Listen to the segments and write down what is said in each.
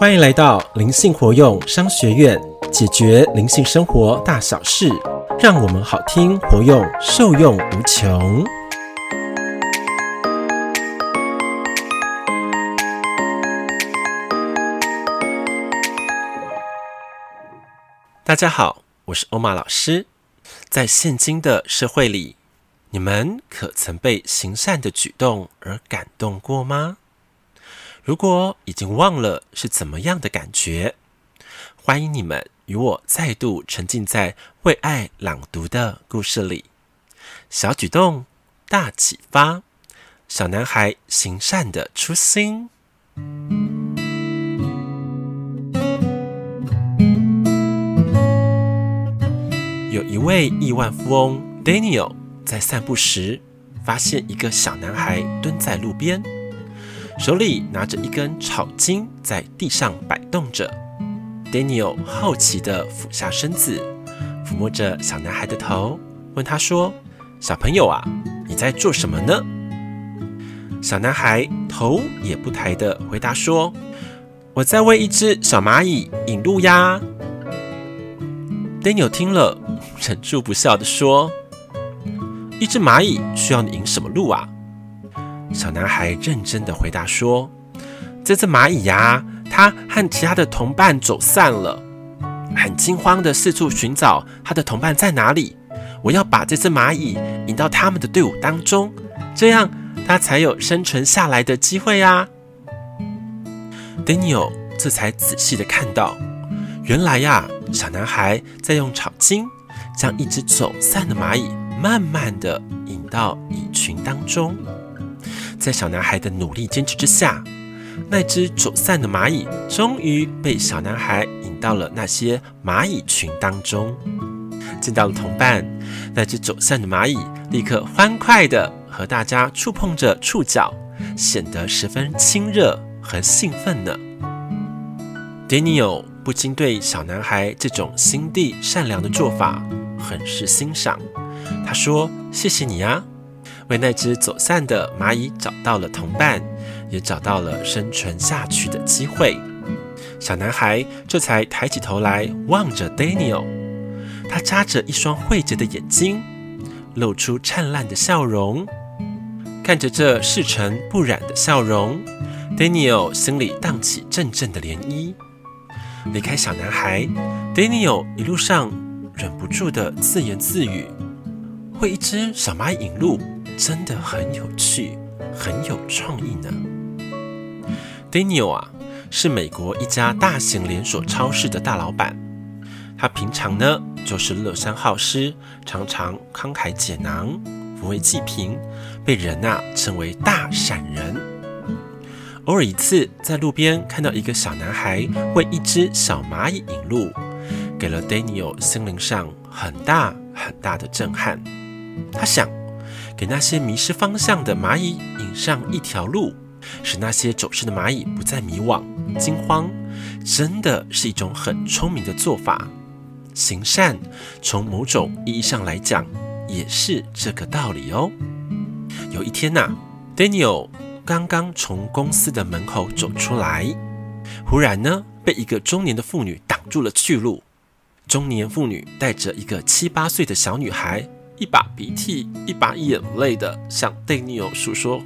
欢迎来到灵性活用商学院，解决灵性生活大小事，让我们好听活用，受用无穷。大家好，我是欧玛老师。在现今的社会里，你们可曾被行善的举动而感动过吗？如果已经忘了是怎么样的感觉，欢迎你们与我再度沉浸在为爱朗读的故事里。小举动，大启发。小男孩行善的初心。有一位亿万富翁 Daniel 在散步时，发现一个小男孩蹲在路边。手里拿着一根草茎，在地上摆动着。Daniel 好奇地俯下身子，抚摸着小男孩的头，问他说：“小朋友啊，你在做什么呢？”小男孩头也不抬地回答说：“我在为一只小蚂蚁引路呀。”Daniel 听了，忍住不笑地说：“一只蚂蚁需要你引什么路啊？”小男孩认真的回答说：“这只蚂蚁呀，它和其他的同伴走散了，很惊慌的四处寻找它的同伴在哪里。我要把这只蚂蚁引到他们的队伍当中，这样它才有生存下来的机会呀。” Daniel 这才仔细的看到，原来呀，小男孩在用草茎将一只走散的蚂蚁慢慢的引到蚁群当中。在小男孩的努力坚持之下，那只走散的蚂蚁终于被小男孩引到了那些蚂蚁群当中。见到了同伴，那只走散的蚂蚁立刻欢快地和大家触碰着触角，显得十分亲热和兴奋呢。Daniel 不禁对小男孩这种心地善良的做法很是欣赏。他说：“谢谢你呀。”为那只走散的蚂蚁找到了同伴，也找到了生存下去的机会。小男孩这才抬起头来望着 Daniel，他眨着一双慧洁的眼睛，露出灿烂的笑容。看着这世尘不染的笑容，Daniel 心里荡起阵阵的涟漪。离开小男孩，Daniel 一路上忍不住的自言自语：“为一只小蚂蚁引路。”真的很有趣，很有创意呢。Daniel 啊，是美国一家大型连锁超市的大老板。他平常呢就是乐善好施，常常慷慨解囊，抚慰济贫，被人啊称为大善人。偶尔一次在路边看到一个小男孩为一只小蚂蚁引路，给了 Daniel 心灵上很大很大的震撼。他想。给那些迷失方向的蚂蚁引上一条路，使那些走失的蚂蚁不再迷惘、惊慌，真的是一种很聪明的做法。行善，从某种意义上来讲，也是这个道理哦。有一天呐，Daniel 刚刚从公司的门口走出来，忽然呢，被一个中年的妇女挡住了去路。中年妇女带着一个七八岁的小女孩。一把鼻涕一把眼泪的向 Daniel 诉说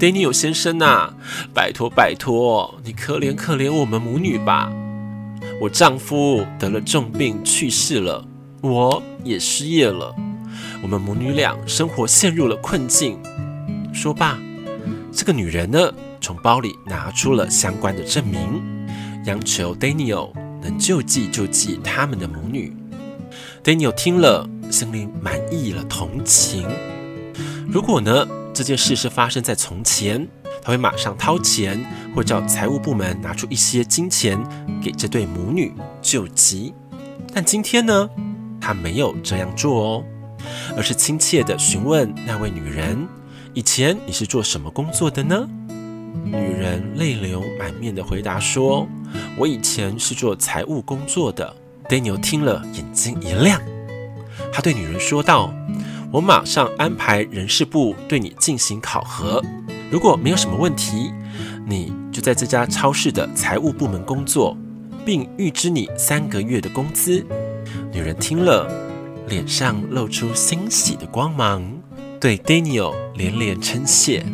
：“Daniel 先生呐，拜托拜托，你可怜可怜我们母女吧！我丈夫得了重病去世了，我也失业了，我们母女俩生活陷入了困境。”说罢，这个女人呢，从包里拿出了相关的证明，央求 Daniel 能救济救济他们的母女。Daniel 听了。心里满意了同情。如果呢，这件事是发生在从前，他会马上掏钱，或叫财务部门拿出一些金钱给这对母女救急。但今天呢，他没有这样做哦，而是亲切地询问那位女人：“以前你是做什么工作的呢？”女人泪流满面地回答说：“我以前是做财务工作的。”Daniel 听了，眼睛一亮。他对女人说道：“我马上安排人事部对你进行考核，如果没有什么问题，你就在这家超市的财务部门工作，并预支你三个月的工资。”女人听了，脸上露出欣喜的光芒，对 Daniel 连连称谢。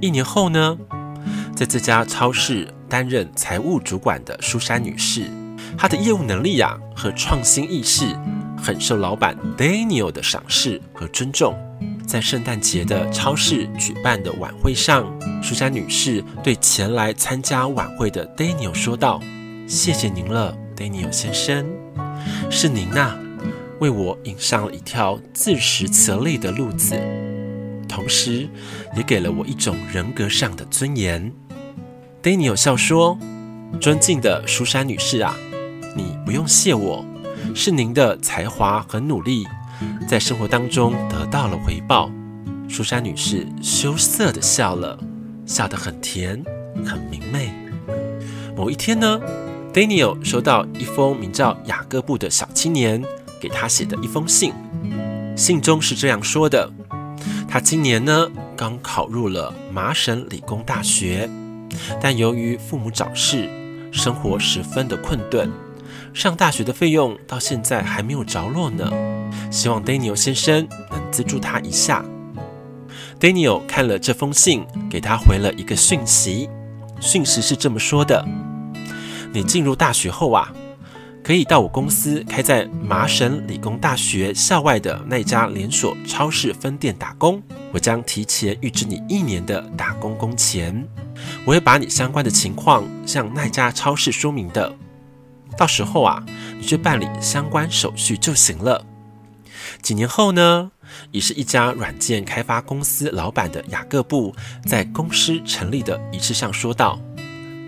一年后呢，在这家超市担任财务主管的舒珊女士，她的业务能力呀和创新意识，很受老板 Daniel 的赏识和尊重。在圣诞节的超市举办的晚会上，舒珊女士对前来参加晚会的 Daniel 说道：“谢谢您了，Daniel 先生，是您呐、为我引上了一条自食其力的路子，同时也给了我一种人格上的尊严。”Daniel 笑说：“尊敬的舒珊女士啊，你不用谢我，是您的才华和努力。”在生活当中得到了回报，舒珊女士羞涩地笑了，笑得很甜，很明媚。某一天呢，Daniel 收到一封名叫雅各布的小青年给他写的一封信，信中是这样说的：他今年呢刚考入了麻省理工大学，但由于父母早逝，生活十分的困顿，上大学的费用到现在还没有着落呢。希望 Daniel 先生能资助他一下。Daniel 看了这封信，给他回了一个讯息。讯息是这么说的：“你进入大学后啊，可以到我公司开在麻省理工大学校外的那家连锁超市分店打工。我将提前预支你一年的打工工钱。我会把你相关的情况向那家超市说明的。到时候啊，你去办理相关手续就行了。”几年后呢，已是一家软件开发公司老板的雅各布，在公司成立的仪式上说道：“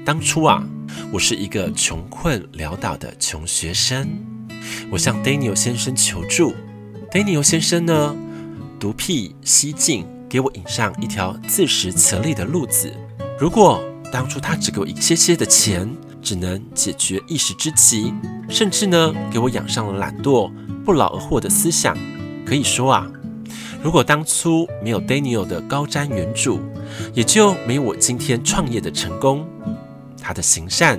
当初啊，我是一个穷困潦倒的穷学生，我向 Daniel 先生求助。Daniel 先生呢，独辟蹊径，给我引上一条自食其力的路子。如果当初他只给我一些些的钱，只能解决一时之急，甚至呢，给我养上了懒惰。”不劳而获的思想，可以说啊，如果当初没有 Daniel 的高瞻远瞩，也就没有我今天创业的成功。他的行善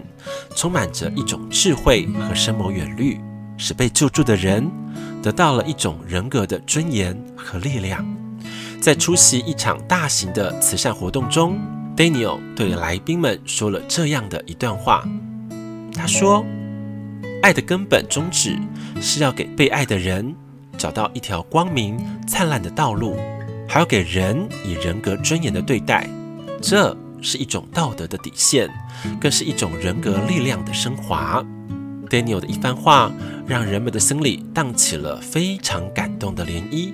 充满着一种智慧和深谋远虑，使被救助的人得到了一种人格的尊严和力量。在出席一场大型的慈善活动中，Daniel 对来宾们说了这样的一段话，他说。爱的根本宗旨是要给被爱的人找到一条光明灿烂的道路，还要给人以人格尊严的对待。这是一种道德的底线，更是一种人格力量的升华。Daniel 的一番话让人们的心里荡起了非常感动的涟漪，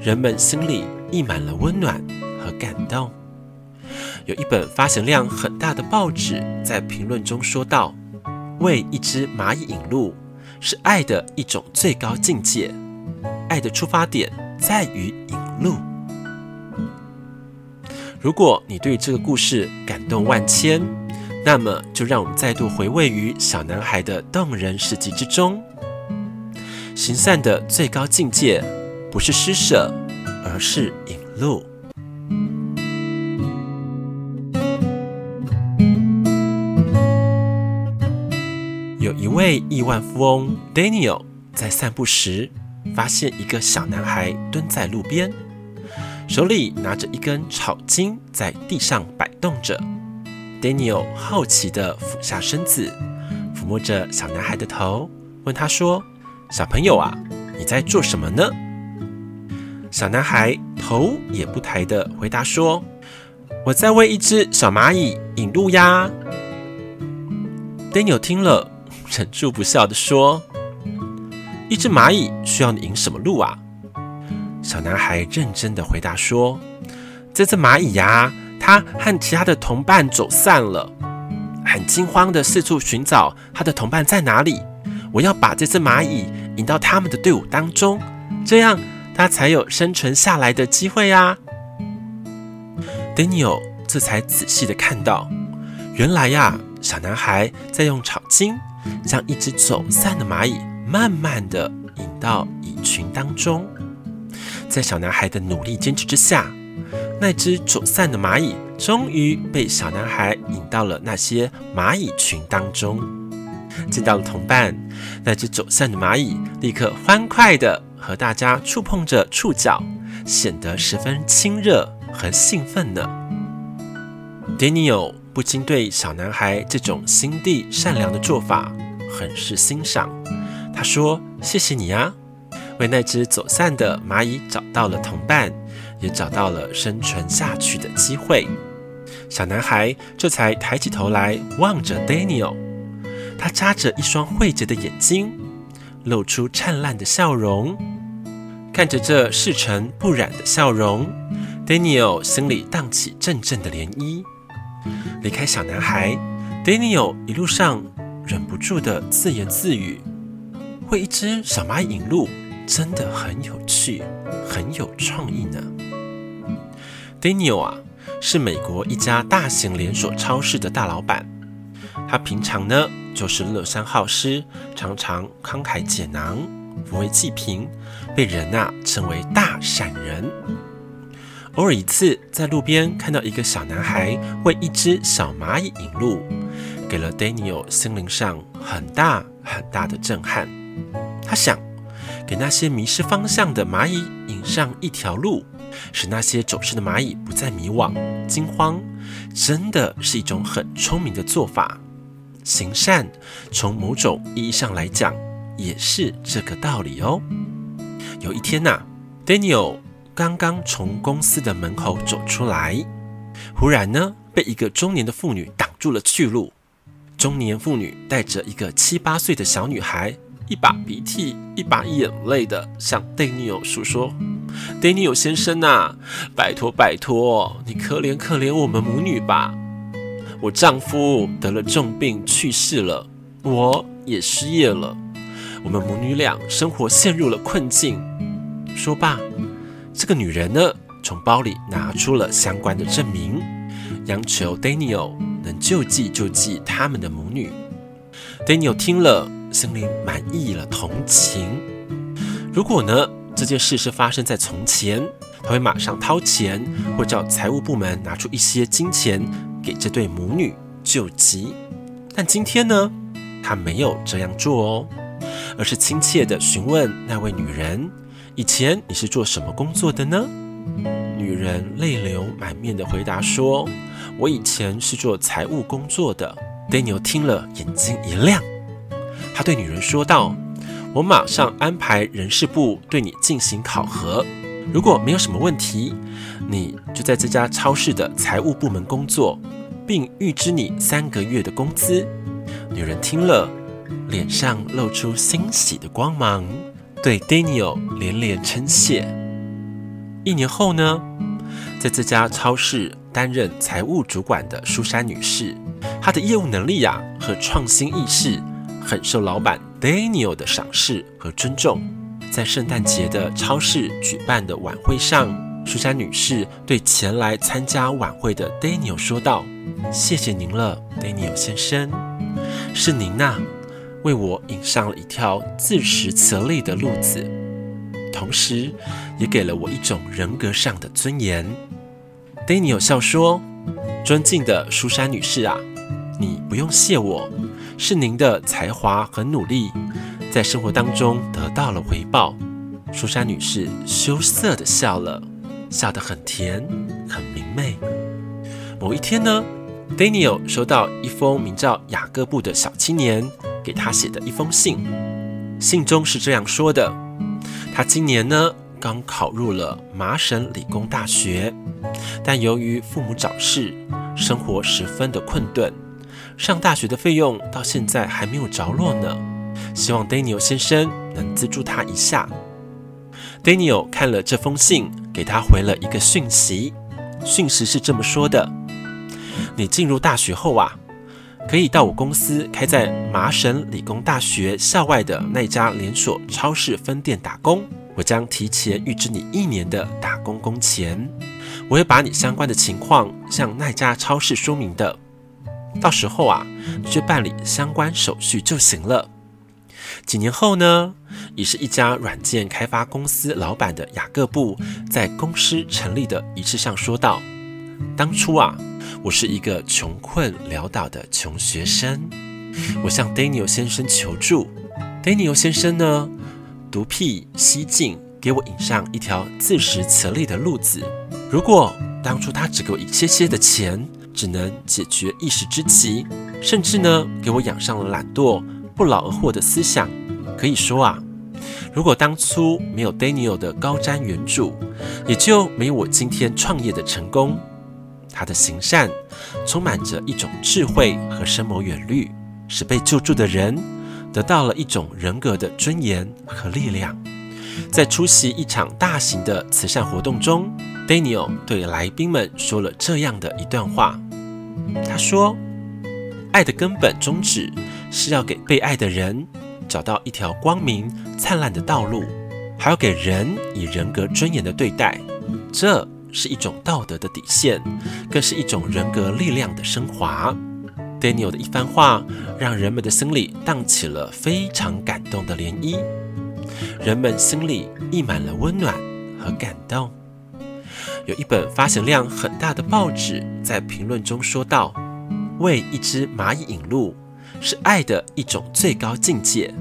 人们心里溢满了温暖和感动。有一本发行量很大的报纸在评论中说道。为一只蚂蚁引路，是爱的一种最高境界。爱的出发点在于引路。如果你对这个故事感动万千，那么就让我们再度回味于小男孩的动人事迹之中。行善的最高境界，不是施舍，而是引路。位亿万富翁 Daniel 在散步时，发现一个小男孩蹲在路边，手里拿着一根草茎，在地上摆动着。Daniel 好奇地俯下身子，抚摸着小男孩的头，问他说：“小朋友啊，你在做什么呢？”小男孩头也不抬地回答说：“我在为一只小蚂蚁引路呀。”Daniel 听了。忍住不笑地说：“一只蚂蚁需要你引什么路啊？”小男孩认真地回答说：“这只蚂蚁呀，它和其他的同伴走散了，很惊慌地四处寻找它的同伴在哪里。我要把这只蚂蚁引到他们的队伍当中，这样它才有生存下来的机会呀。”Daniel 这才仔细地看到，原来呀，小男孩在用草茎。将一只走散的蚂蚁慢慢地引到蚁群当中，在小男孩的努力坚持之下，那只走散的蚂蚁终于被小男孩引到了那些蚂蚁群当中。见到了同伴，那只走散的蚂蚁立刻欢快地和大家触碰着触角，显得十分亲热和兴奋呢。Daniel 不禁对小男孩这种心地善良的做法很是欣赏。他说：“谢谢你啊，为那只走散的蚂蚁找到了同伴，也找到了生存下去的机会。”小男孩这才抬起头来望着 Daniel，他眨着一双慧洁的眼睛，露出灿烂的笑容。看着这细尘不染的笑容，Daniel 心里荡起阵阵的涟漪。离开小男孩，Daniel 一路上忍不住的自言自语：“会一只小蚂蚁引路，真的很有趣，很有创意呢。”Daniel 啊。是美国一家大型连锁超市的大老板，他平常呢就是乐善好施，常常慷慨解囊、抚慰济贫，被人呐称为大善人。偶尔一次在路边看到一个小男孩为一只小蚂蚁引路，给了 Daniel 心灵上很大很大的震撼。他想给那些迷失方向的蚂蚁引上一条路。使那些走失的蚂蚁不再迷惘、惊慌，真的是一种很聪明的做法。行善，从某种意义上来讲，也是这个道理哦。有一天呐、，Daniel 刚刚从公司的门口走出来，忽然呢，被一个中年的妇女挡住了去路。中年妇女带着一个七八岁的小女孩，一把鼻涕一把眼泪的向 Daniel 诉说。Daniel 先生呐，拜托拜托，你可怜可怜我们母女吧！我丈夫得了重病去世了，我也失业了，我们母女俩生活陷入了困境。说罢，这个女人呢，从包里拿出了相关的证明，央求 Daniel 能救济救济他们的母女。Daniel 听了，心里满意了同情。如果呢，这件事是发生在从前，他会马上掏钱，或叫财务部门拿出一些金钱给这对母女救急。但今天呢，他没有这样做哦，而是亲切地询问那位女人：“以前你是做什么工作的呢？”女人泪流满面地回答说：“我以前是做财务工作的。”Daniel 听了，眼睛一亮，他对女人说道。我马上安排人事部对你进行考核，如果没有什么问题，你就在这家超市的财务部门工作，并预支你三个月的工资。女人听了，脸上露出欣喜的光芒，对 Daniel 连连称谢。一年后呢，在这家超市担任财务主管的舒珊女士，她的业务能力呀和创新意识很受老板 Daniel 的赏识和尊重，在圣诞节的超市举办的晚会上，舒珊女士对前来参加晚会的 Daniel 说道：“谢谢您了，Daniel 先生，是您呐、为我引上了一条自食其力的路子，同时也给了我一种人格上的尊严。”Daniel 笑说：“尊敬的苏珊女士啊，你不用谢我。”是您的才华和努力，在生活当中得到了回报。苏珊女士羞涩地笑了，笑得很甜，很明媚。某一天呢，Daniel 收到一封名叫雅各布的小青年给他写的一封信，信中是这样说的：他今年呢刚考入了麻省理工大学，但由于父母早逝，生活十分的困顿。上大学的费用到现在还没有着落呢，希望 Daniel 先生能资助他一下。Daniel 看了这封信，给他回了一个讯息，讯息是这么说的：你进入大学后啊，可以到我公司开在麻省理工大学校外的那家连锁超市分店打工，我将提前预支你一年的打工工钱，我会把你相关的情况向那家超市说明的。到时候啊，你去办理相关手续就行了。几年后呢，已是一家软件开发公司老板的雅各布，在公司成立的仪式上说道当初啊，我是一个穷困潦倒的穷学生，我向 Daniel 先生求助。Daniel 先生呢，独辟蹊径，给我引上一条自食其力的路子。如果当初他只给我一些些的钱，只能解决一时之急，甚至呢，给我养上了懒惰、不劳而获的思想。可以说啊，如果当初没有 Daniel 的高瞻远瞩，也就没有我今天创业的成功。他的行善充满着一种智慧和深谋远虑，使被救助的人得到了一种人格的尊严和力量。在出席一场大型的慈善活动中，Daniel 对来宾们说了这样的一段话。他说：“爱的根本宗旨是要给被爱的人找到一条光明灿烂的道路，还要给人以人格尊严的对待。这是一种道德的底线，更是一种人格力量的升华。” Daniel 的一番话让人们的心里荡起了非常感动的涟漪，人们心里溢满了温暖和感动。有一本发行量很大的报纸在评论中说道：“为一只蚂蚁引路，是爱的一种最高境界。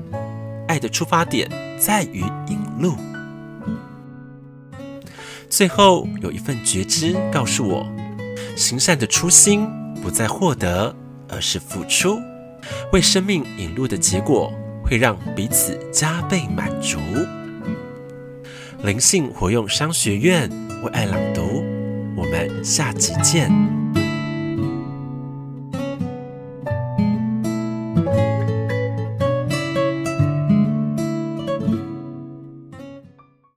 爱的出发点在于引路。”最后有一份觉知告诉我：行善的初心不在获得，而是付出。为生命引路的结果，会让彼此加倍满足。灵性活用商学院。为爱朗读，我们下集见。